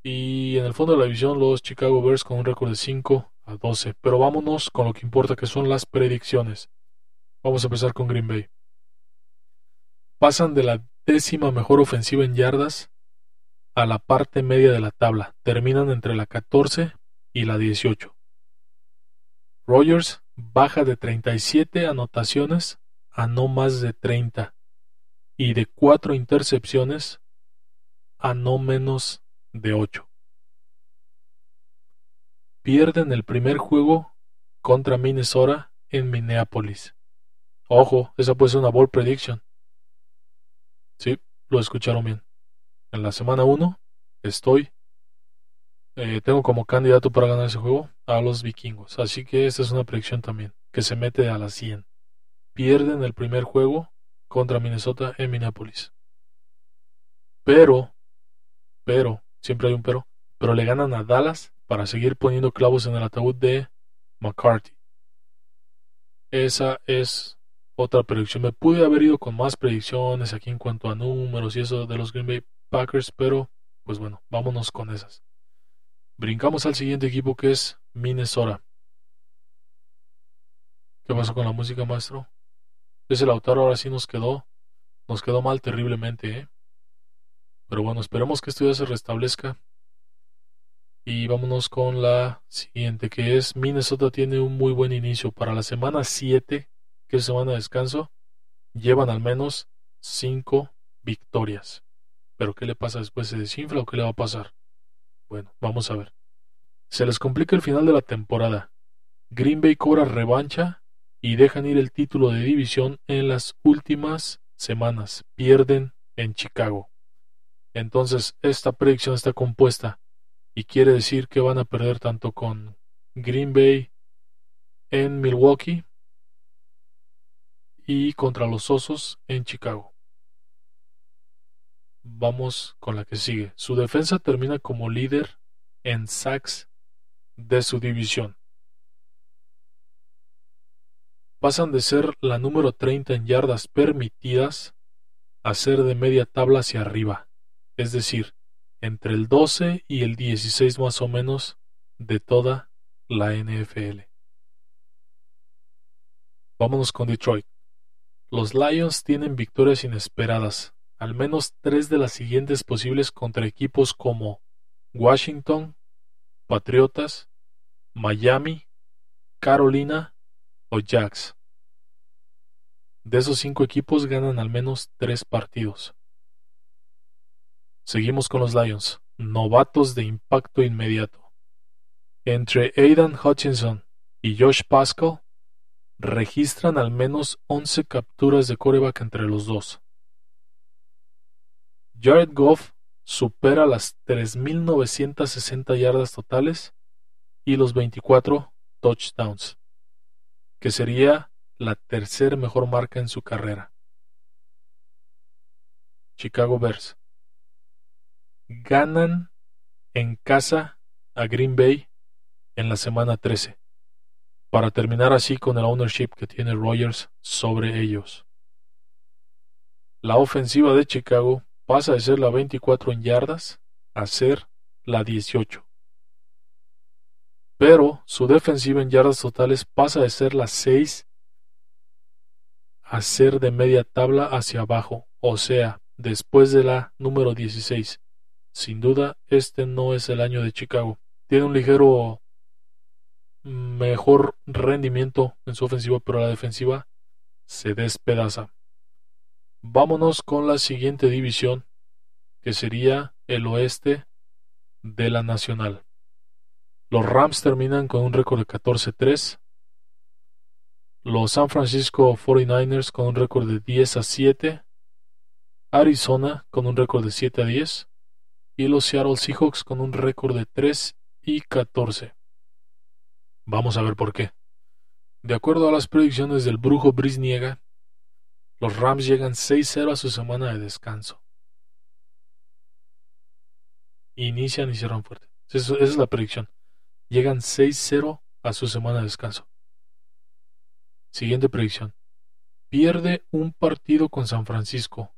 Y en el fondo de la división, los Chicago Bears con un récord de 5 a 12. Pero vámonos con lo que importa, que son las predicciones. Vamos a empezar con Green Bay. Pasan de la décima mejor ofensiva en yardas a la parte media de la tabla. Terminan entre la 14 y la 18. Rogers baja de 37 anotaciones a no más de 30 y de 4 intercepciones a no menos de 8. Pierden el primer juego contra Minnesota en Minneapolis. Ojo, esa puede ser una bold prediction. Sí, lo escucharon bien. En la semana 1 estoy. Eh, tengo como candidato para ganar ese juego a los vikingos. Así que esta es una predicción también. Que se mete a las 100. Pierden el primer juego contra Minnesota en Minneapolis. Pero, pero, siempre hay un pero, pero le ganan a Dallas para seguir poniendo clavos en el ataúd de McCarthy. Esa es otra predicción. Me pude haber ido con más predicciones aquí en cuanto a números y eso de los Green Bay Packers, pero pues bueno, vámonos con esas. Brincamos al siguiente equipo que es Minnesota. ¿Qué pasó con la música, maestro? Ese autor ahora sí nos quedó, nos quedó mal terriblemente, ¿eh? Pero bueno, esperemos que esto ya se restablezca. Y vámonos con la siguiente, que es Minnesota tiene un muy buen inicio. Para la semana 7 que semana de descanso, llevan al menos cinco victorias. Pero ¿qué le pasa después? ¿Se desinfla o qué le va a pasar? Bueno, vamos a ver. Se les complica el final de la temporada. Green Bay cobra revancha y dejan ir el título de división en las últimas semanas. Pierden en Chicago. Entonces, esta predicción está compuesta y quiere decir que van a perder tanto con Green Bay en Milwaukee y contra los Osos en Chicago. Vamos con la que sigue. Su defensa termina como líder en sacks de su división. Pasan de ser la número 30 en yardas permitidas a ser de media tabla hacia arriba, es decir, entre el 12 y el 16 más o menos de toda la NFL. Vámonos con Detroit. Los Lions tienen victorias inesperadas, al menos tres de las siguientes posibles contra equipos como Washington, Patriotas, Miami, Carolina o Jacks. De esos cinco equipos ganan al menos tres partidos. Seguimos con los Lions, novatos de impacto inmediato. Entre Aidan Hutchinson y Josh Pascal, registran al menos 11 capturas de coreback entre los dos. Jared Goff supera las 3.960 yardas totales y los 24 touchdowns, que sería la tercera mejor marca en su carrera. Chicago Bears ganan en casa a Green Bay en la semana 13 para terminar así con el ownership que tiene Rogers sobre ellos. La ofensiva de Chicago pasa de ser la 24 en yardas a ser la 18. Pero su defensiva en yardas totales pasa de ser la 6 a ser de media tabla hacia abajo, o sea, después de la número 16. Sin duda, este no es el año de Chicago. Tiene un ligero mejor rendimiento en su ofensiva, pero la defensiva se despedaza. Vámonos con la siguiente división, que sería el oeste de la Nacional. Los Rams terminan con un récord de 14-3. Los San Francisco 49ers con un récord de 10 a 7. Arizona con un récord de 7 a 10. Y los Seattle Seahawks con un récord de 3 y 14. Vamos a ver por qué. De acuerdo a las predicciones del brujo Brisniega, los Rams llegan 6-0 a su semana de descanso. Inician y cierran fuerte. esa es la predicción. Llegan 6-0 a su semana de descanso. Siguiente predicción. Pierde un partido con San Francisco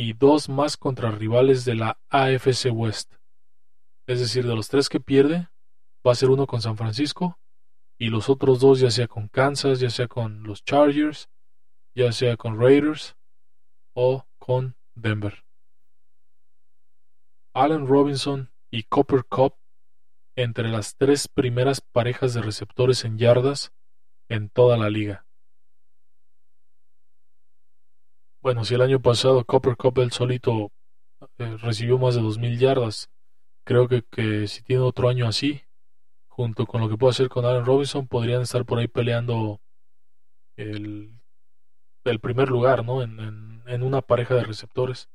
y dos más contra rivales de la AFC West. Es decir, de los tres que pierde, va a ser uno con San Francisco y los otros dos ya sea con Kansas, ya sea con los Chargers, ya sea con Raiders o con Denver. Allen Robinson y Copper Cup entre las tres primeras parejas de receptores en yardas en toda la liga. Bueno, si el año pasado Copper Cup el solito eh, recibió más de 2.000 yardas, creo que, que si tiene otro año así, junto con lo que puede hacer con Allen Robinson, podrían estar por ahí peleando el, el primer lugar, ¿no? En, en, una pareja de receptores.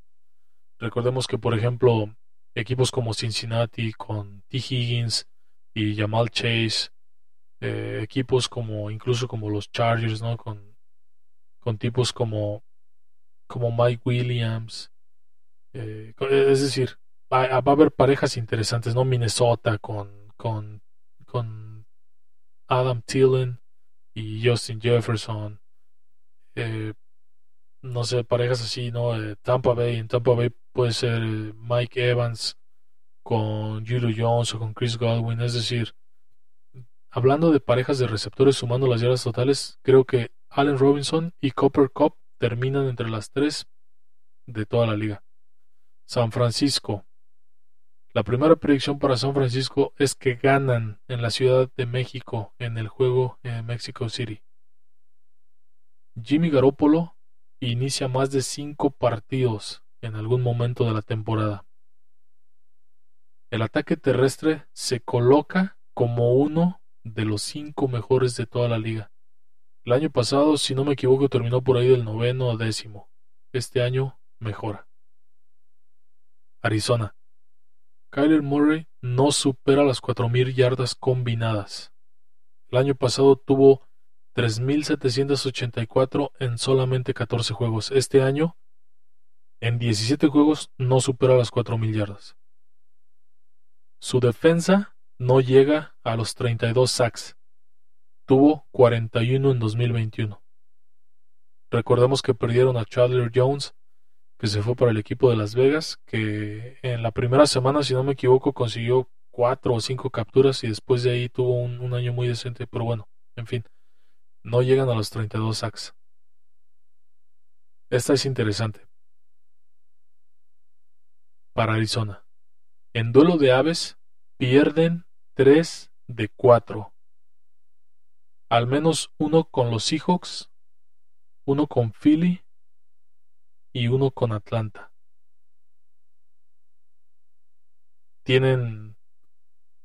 Recordemos que, por ejemplo, equipos como Cincinnati con T. Higgins y Jamal Chase, eh, equipos como incluso como los Chargers, ¿no? Con, con tipos como, como Mike Williams. Eh, es decir, va, va, a haber parejas interesantes, ¿no? Minnesota con, con con Adam Thielen y Justin Jefferson. Eh, no sé, parejas así, ¿no? Eh, Tampa Bay, en Tampa Bay puede ser Mike Evans con Julio Jones o con Chris Godwin. Es decir, hablando de parejas de receptores sumando las yardas totales, creo que Allen Robinson y Copper Cup terminan entre las tres de toda la liga. San Francisco, la primera predicción para San Francisco es que ganan en la Ciudad de México en el juego en Mexico City. Jimmy Garoppolo inicia más de cinco partidos en algún momento de la temporada. El ataque terrestre se coloca como uno de los cinco mejores de toda la liga. El año pasado, si no me equivoco, terminó por ahí del noveno o décimo. Este año mejora. Arizona. Kyler Murray no supera las 4.000 yardas combinadas. El año pasado tuvo 3.784 en solamente 14 juegos. Este año, en 17 juegos, no supera las 4.000 yardas. Su defensa no llega a los 32 sacks. Tuvo 41 en 2021. Recordemos que perdieron a Chandler Jones que se fue para el equipo de Las Vegas, que en la primera semana, si no me equivoco, consiguió cuatro o cinco capturas y después de ahí tuvo un, un año muy decente, pero bueno, en fin, no llegan a los 32 sacks. Esta es interesante. Para Arizona. En duelo de aves, pierden 3 de 4. Al menos uno con los Seahawks, uno con Philly y uno con Atlanta. Tienen,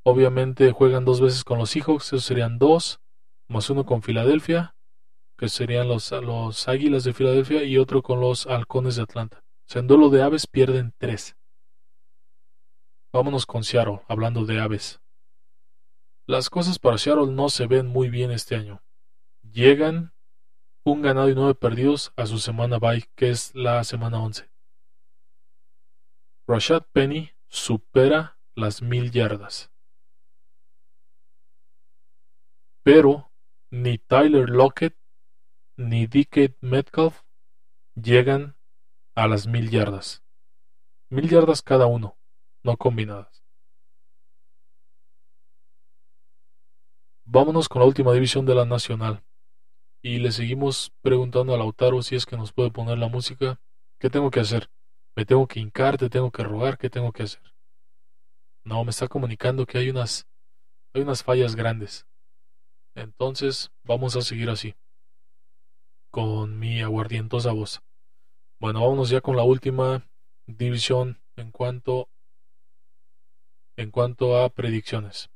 obviamente juegan dos veces con los Seahawks, esos serían dos, más uno con Filadelfia, que serían los, los Águilas de Filadelfia, y otro con los Halcones de Atlanta. O en duelo de aves pierden tres. Vámonos con Seattle, hablando de aves. Las cosas para Seattle no se ven muy bien este año. Llegan un ganado y nueve perdidos a su semana bye, que es la semana 11. Rashad Penny supera las mil yardas. Pero ni Tyler Lockett ni DK Metcalf llegan a las mil yardas. Mil yardas cada uno, no combinadas. Vámonos con la última división de la Nacional. Y le seguimos preguntando a Lautaro si es que nos puede poner la música. ¿Qué tengo que hacer? ¿Me tengo que hincar? ¿Te tengo que rogar? ¿Qué tengo que hacer? No, me está comunicando que hay unas, hay unas fallas grandes. Entonces, vamos a seguir así. Con mi aguardientosa voz. Bueno, vámonos ya con la última división en cuanto en cuanto a predicciones.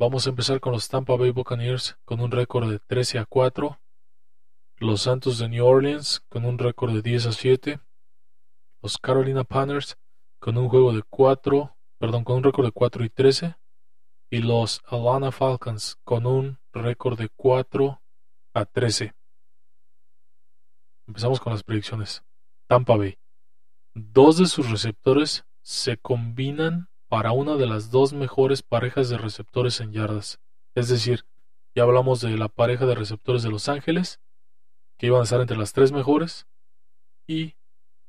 Vamos a empezar con los Tampa Bay Buccaneers con un récord de 13 a 4, los Santos de New Orleans con un récord de 10 a 7, los Carolina Panthers con un juego de 4, perdón, con un récord de 4 y 13 y los Atlanta Falcons con un récord de 4 a 13. Empezamos con las predicciones. Tampa Bay. Dos de sus receptores se combinan para una de las dos mejores parejas de receptores en yardas. Es decir, ya hablamos de la pareja de receptores de Los Ángeles, que iban a estar entre las tres mejores, y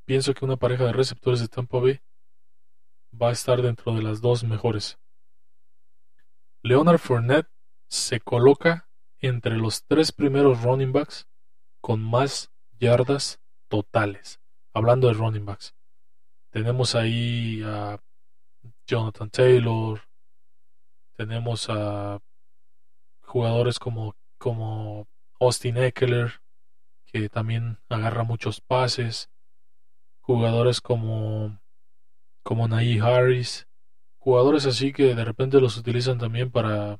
pienso que una pareja de receptores de Tampa Bay va a estar dentro de las dos mejores. Leonard Fournette se coloca entre los tres primeros running backs con más yardas totales. Hablando de running backs, tenemos ahí a Jonathan Taylor, tenemos a jugadores como, como Austin Eckler, que también agarra muchos pases, jugadores como, como Harris, jugadores así que de repente los utilizan también para,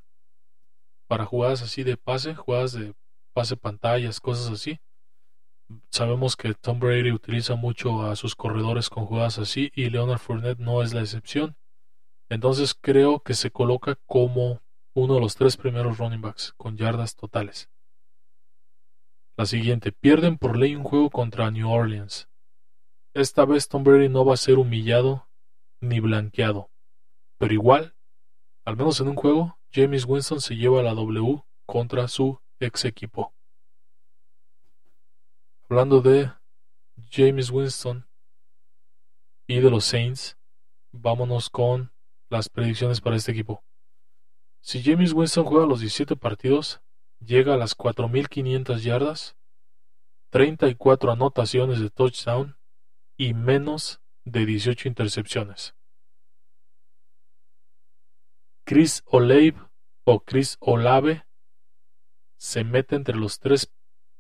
para jugadas así de pase, jugadas de pase pantallas, cosas así. Sabemos que Tom Brady utiliza mucho a sus corredores con jugadas así y Leonard Fournette no es la excepción. Entonces creo que se coloca como uno de los tres primeros running backs con yardas totales. La siguiente, pierden por ley un juego contra New Orleans. Esta vez Tom Brady no va a ser humillado ni blanqueado. Pero igual, al menos en un juego, James Winston se lleva la W contra su ex equipo. Hablando de James Winston y de los Saints, vámonos con las predicciones para este equipo. Si James Winston juega los 17 partidos, llega a las 4.500 yardas, 34 anotaciones de touchdown y menos de 18 intercepciones. Chris Olave o Chris Olave se mete entre los tres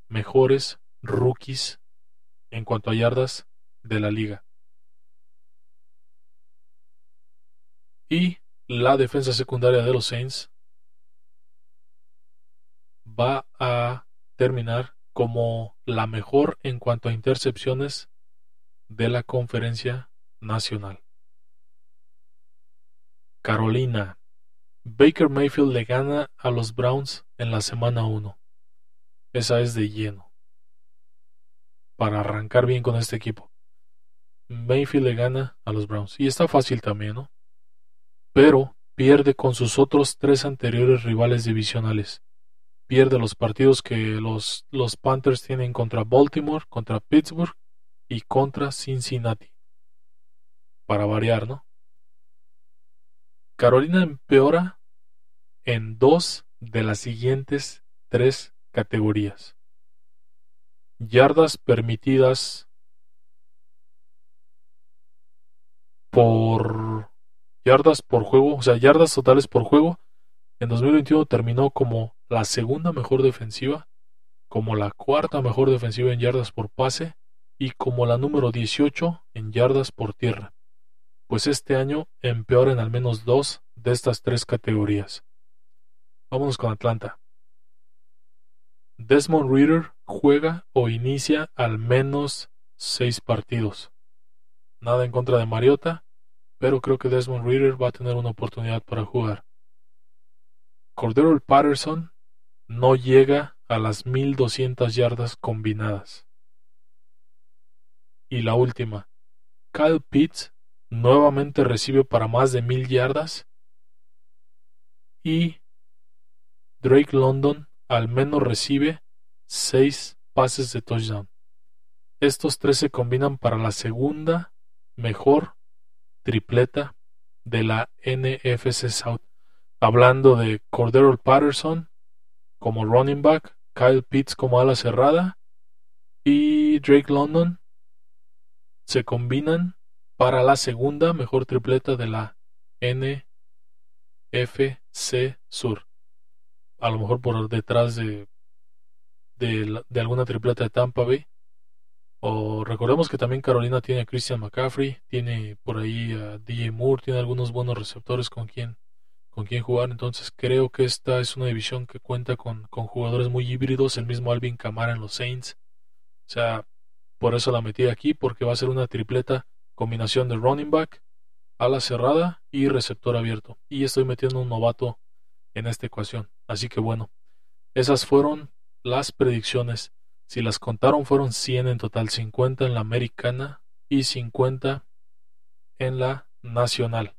mejores rookies en cuanto a yardas de la liga. Y la defensa secundaria de los Saints va a terminar como la mejor en cuanto a intercepciones de la conferencia nacional. Carolina Baker Mayfield le gana a los Browns en la semana 1. Esa es de lleno. Para arrancar bien con este equipo. Mayfield le gana a los Browns. Y está fácil también, ¿no? Pero pierde con sus otros tres anteriores rivales divisionales. Pierde los partidos que los, los Panthers tienen contra Baltimore, contra Pittsburgh y contra Cincinnati. Para variar, ¿no? Carolina empeora en dos de las siguientes tres categorías. Yardas permitidas por yardas por juego, o sea, yardas totales por juego. En 2021 terminó como la segunda mejor defensiva, como la cuarta mejor defensiva en yardas por pase y como la número 18 en yardas por tierra. Pues este año empeora en al menos dos de estas tres categorías. Vámonos con Atlanta. Desmond Reader juega o inicia al menos seis partidos. Nada en contra de Mariota, pero creo que Desmond Reader va a tener una oportunidad para jugar. Cordero Patterson no llega a las 1200 yardas combinadas. Y la última, Kyle Pitts nuevamente recibe para más de 1000 yardas y Drake London al menos recibe 6 pases de touchdown. Estos tres se combinan para la segunda mejor tripleta de la NFC South. Hablando de Cordero Patterson como running back, Kyle Pitts como ala cerrada y Drake London se combinan para la segunda mejor tripleta de la NFC Sur. A lo mejor por detrás de, de, de alguna tripleta de Tampa Bay. O recordemos que también Carolina tiene a Christian McCaffrey, tiene por ahí a DJ Moore, tiene algunos buenos receptores con quien, con quien jugar. Entonces creo que esta es una división que cuenta con, con jugadores muy híbridos, el mismo Alvin Kamara en los Saints. O sea, por eso la metí aquí, porque va a ser una tripleta combinación de running back, ala cerrada y receptor abierto. Y estoy metiendo un novato en esta ecuación. Así que bueno, esas fueron las predicciones si las contaron fueron 100 en total, 50 en la americana y 50 en la nacional.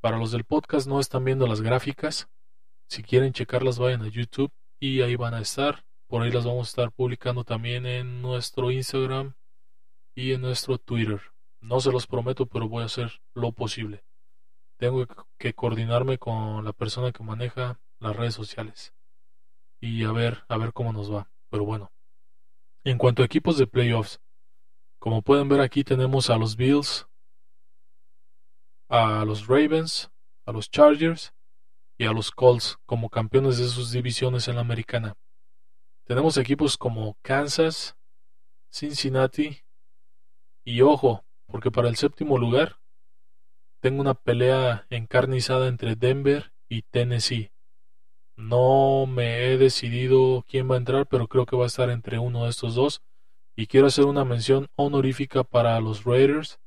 Para los del podcast no están viendo las gráficas. Si quieren checarlas vayan a YouTube y ahí van a estar. Por ahí las vamos a estar publicando también en nuestro Instagram y en nuestro Twitter. No se los prometo, pero voy a hacer lo posible. Tengo que coordinarme con la persona que maneja las redes sociales y a ver, a ver cómo nos va. Pero bueno, en cuanto a equipos de playoffs, como pueden ver aquí tenemos a los Bills, a los Ravens, a los Chargers y a los Colts como campeones de sus divisiones en la americana. Tenemos equipos como Kansas, Cincinnati y ojo, porque para el séptimo lugar tengo una pelea encarnizada entre Denver y Tennessee. No me he decidido quién va a entrar, pero creo que va a estar entre uno de estos dos. Y quiero hacer una mención honorífica para los Raiders,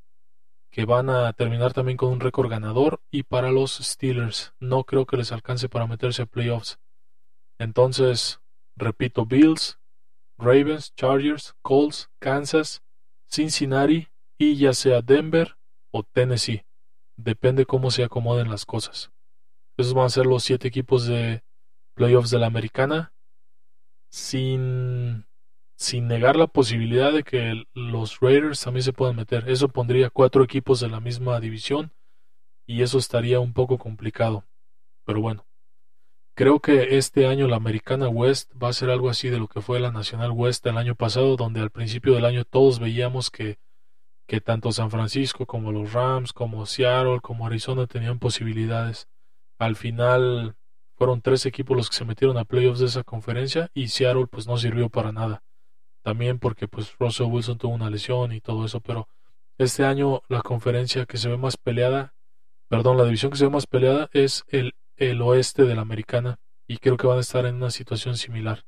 que van a terminar también con un récord ganador, y para los Steelers. No creo que les alcance para meterse a playoffs. Entonces, repito, Bills, Ravens, Chargers, Colts, Kansas, Cincinnati y ya sea Denver o Tennessee. Depende cómo se acomoden las cosas. Esos van a ser los siete equipos de playoffs de la americana sin, sin negar la posibilidad de que los Raiders también se puedan meter. Eso pondría cuatro equipos de la misma división y eso estaría un poco complicado. Pero bueno, creo que este año la Americana West va a ser algo así de lo que fue la Nacional West el año pasado, donde al principio del año todos veíamos que, que tanto San Francisco como los Rams, como Seattle, como Arizona tenían posibilidades. Al final fueron tres equipos los que se metieron a playoffs de esa conferencia y Seattle pues no sirvió para nada. También porque pues Russell Wilson tuvo una lesión y todo eso, pero este año la conferencia que se ve más peleada, perdón, la división que se ve más peleada es el, el oeste de la americana y creo que van a estar en una situación similar.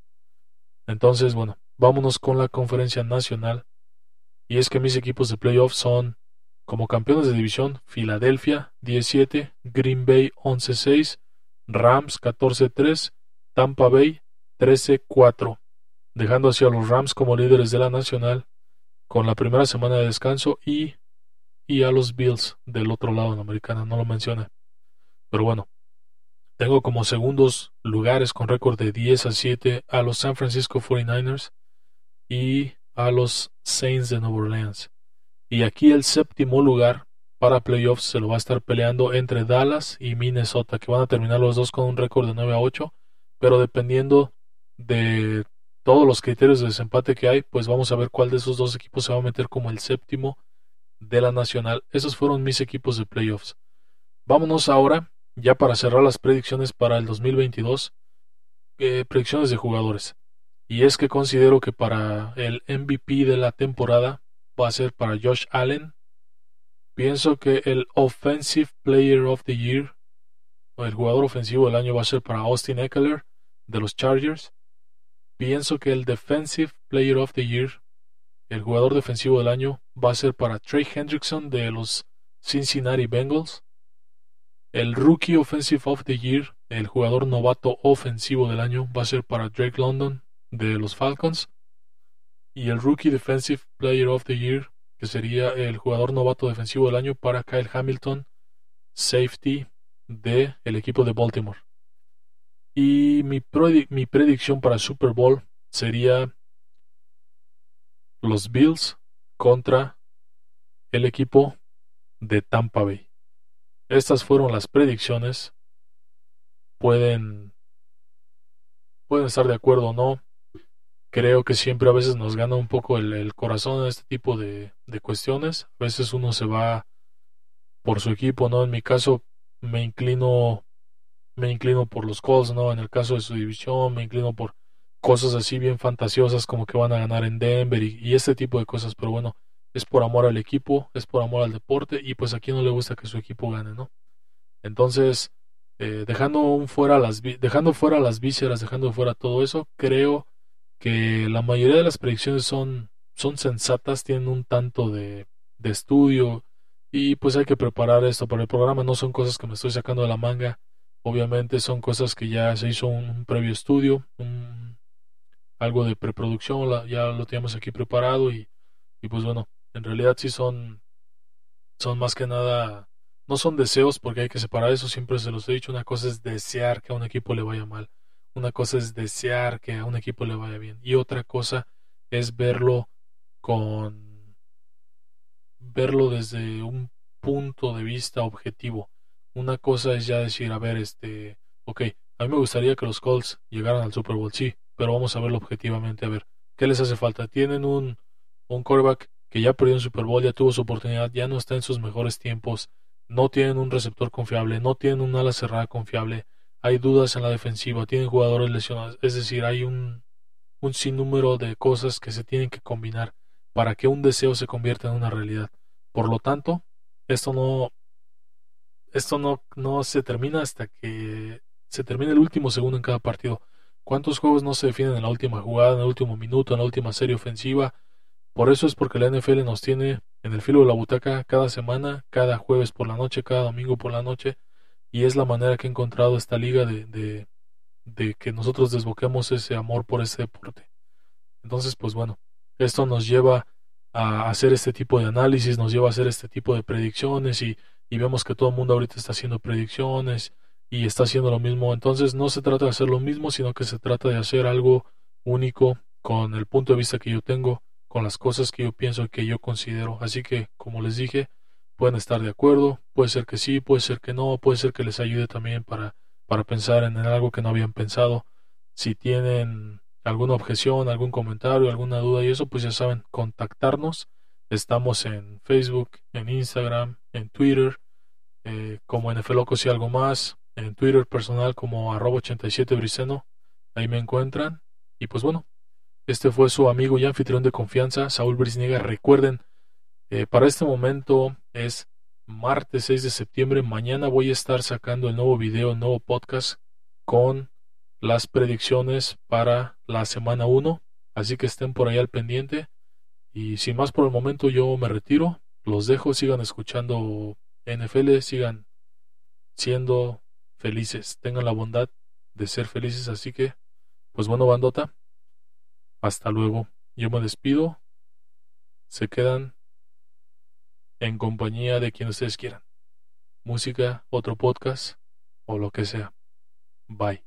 Entonces, bueno, vámonos con la conferencia nacional. Y es que mis equipos de playoffs son como campeones de división Filadelfia 17, Green Bay 11-6, Rams 14-3, Tampa Bay 13-4, dejando así a los Rams como líderes de la nacional con la primera semana de descanso y, y a los Bills del otro lado en la americana, no lo mencioné. Pero bueno, tengo como segundos lugares con récord de 10 a 7 a los San Francisco 49ers y a los Saints de Nueva Orleans. Y aquí el séptimo lugar para playoffs se lo va a estar peleando entre Dallas y Minnesota, que van a terminar los dos con un récord de 9 a 8, pero dependiendo de todos los criterios de desempate que hay, pues vamos a ver cuál de esos dos equipos se va a meter como el séptimo de la nacional. Esos fueron mis equipos de playoffs. Vámonos ahora, ya para cerrar las predicciones para el 2022, eh, predicciones de jugadores. Y es que considero que para el MVP de la temporada va a ser para Josh Allen. Pienso que el Offensive Player of the Year, el jugador ofensivo del año, va a ser para Austin Eckler de los Chargers. Pienso que el Defensive Player of the Year, el jugador defensivo del año, va a ser para Trey Hendrickson de los Cincinnati Bengals. El Rookie Offensive of the Year, el jugador novato ofensivo del año, va a ser para Drake London de los Falcons. Y el Rookie Defensive Player of the Year, que sería el jugador novato defensivo del año para Kyle Hamilton, safety de el equipo de Baltimore. Y mi, mi predicción para Super Bowl sería los Bills contra el equipo de Tampa Bay. Estas fueron las predicciones. Pueden pueden estar de acuerdo o no. Creo que siempre a veces nos gana un poco el, corazón en este tipo de, cuestiones. A veces uno se va por su equipo, ¿no? En mi caso me inclino me inclino por los Colts, ¿no? En el caso de su división, me inclino por cosas así bien fantasiosas como que van a ganar en Denver y, este tipo de cosas, pero bueno, es por amor al equipo, es por amor al deporte y pues a quien no le gusta que su equipo gane, ¿no? Entonces, eh, dejando fuera las dejando fuera las vísceras, dejando fuera todo eso, creo que la mayoría de las predicciones son son sensatas, tienen un tanto de, de estudio y pues hay que preparar esto para el programa, no son cosas que me estoy sacando de la manga. Obviamente son cosas que ya se hizo un, previo estudio, algo de preproducción, ya lo teníamos aquí preparado y, y pues bueno, en realidad sí son, son más que nada, no son deseos porque hay que separar eso, siempre se los he dicho, una cosa es desear que a un equipo le vaya mal, una cosa es desear que a un equipo le vaya bien y otra cosa es verlo con verlo desde un punto de vista objetivo una cosa es ya decir, a ver, este, ok, a mí me gustaría que los Colts llegaran al Super Bowl, sí, pero vamos a verlo objetivamente, a ver, ¿qué les hace falta? Tienen un, un quarterback que ya perdió un Super Bowl, ya tuvo su oportunidad, ya no está en sus mejores tiempos, no tienen un receptor confiable, no tienen un ala cerrada confiable, hay dudas en la defensiva, tienen jugadores lesionados, es decir, hay un, un sinnúmero de cosas que se tienen que combinar para que un deseo se convierta en una realidad. Por lo tanto, esto no, esto no, no se termina hasta que se termine el último segundo en cada partido. ¿Cuántos juegos no se definen en la última jugada, en el último minuto, en la última serie ofensiva? Por eso es porque la NFL nos tiene en el filo de la butaca cada semana, cada jueves por la noche, cada domingo por la noche, y es la manera que he encontrado esta liga de, de, de que nosotros desboquemos ese amor por ese deporte. Entonces, pues bueno, esto nos lleva a hacer este tipo de análisis, nos lleva a hacer este tipo de predicciones y y vemos que todo el mundo ahorita está haciendo predicciones y está haciendo lo mismo. Entonces no se trata de hacer lo mismo, sino que se trata de hacer algo único con el punto de vista que yo tengo, con las cosas que yo pienso y que yo considero. Así que, como les dije, pueden estar de acuerdo, puede ser que sí, puede ser que no, puede ser que les ayude también para, para pensar en algo que no habían pensado. Si tienen alguna objeción, algún comentario, alguna duda y eso, pues ya saben, contactarnos Estamos en Facebook, en Instagram, en Twitter, eh, como NFLocos y algo más. En Twitter personal como arroba 87 Briceno. Ahí me encuentran. Y pues bueno, este fue su amigo y anfitrión de confianza, Saúl Brisniega. Recuerden, eh, para este momento es martes 6 de septiembre. Mañana voy a estar sacando el nuevo video, el nuevo podcast con las predicciones para la semana 1. Así que estén por ahí al pendiente. Y sin más por el momento yo me retiro. Los dejo, sigan escuchando NFL, sigan siendo felices, tengan la bondad de ser felices. Así que, pues bueno, bandota, hasta luego. Yo me despido. Se quedan en compañía de quien ustedes quieran. Música, otro podcast o lo que sea. Bye.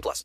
18 plus.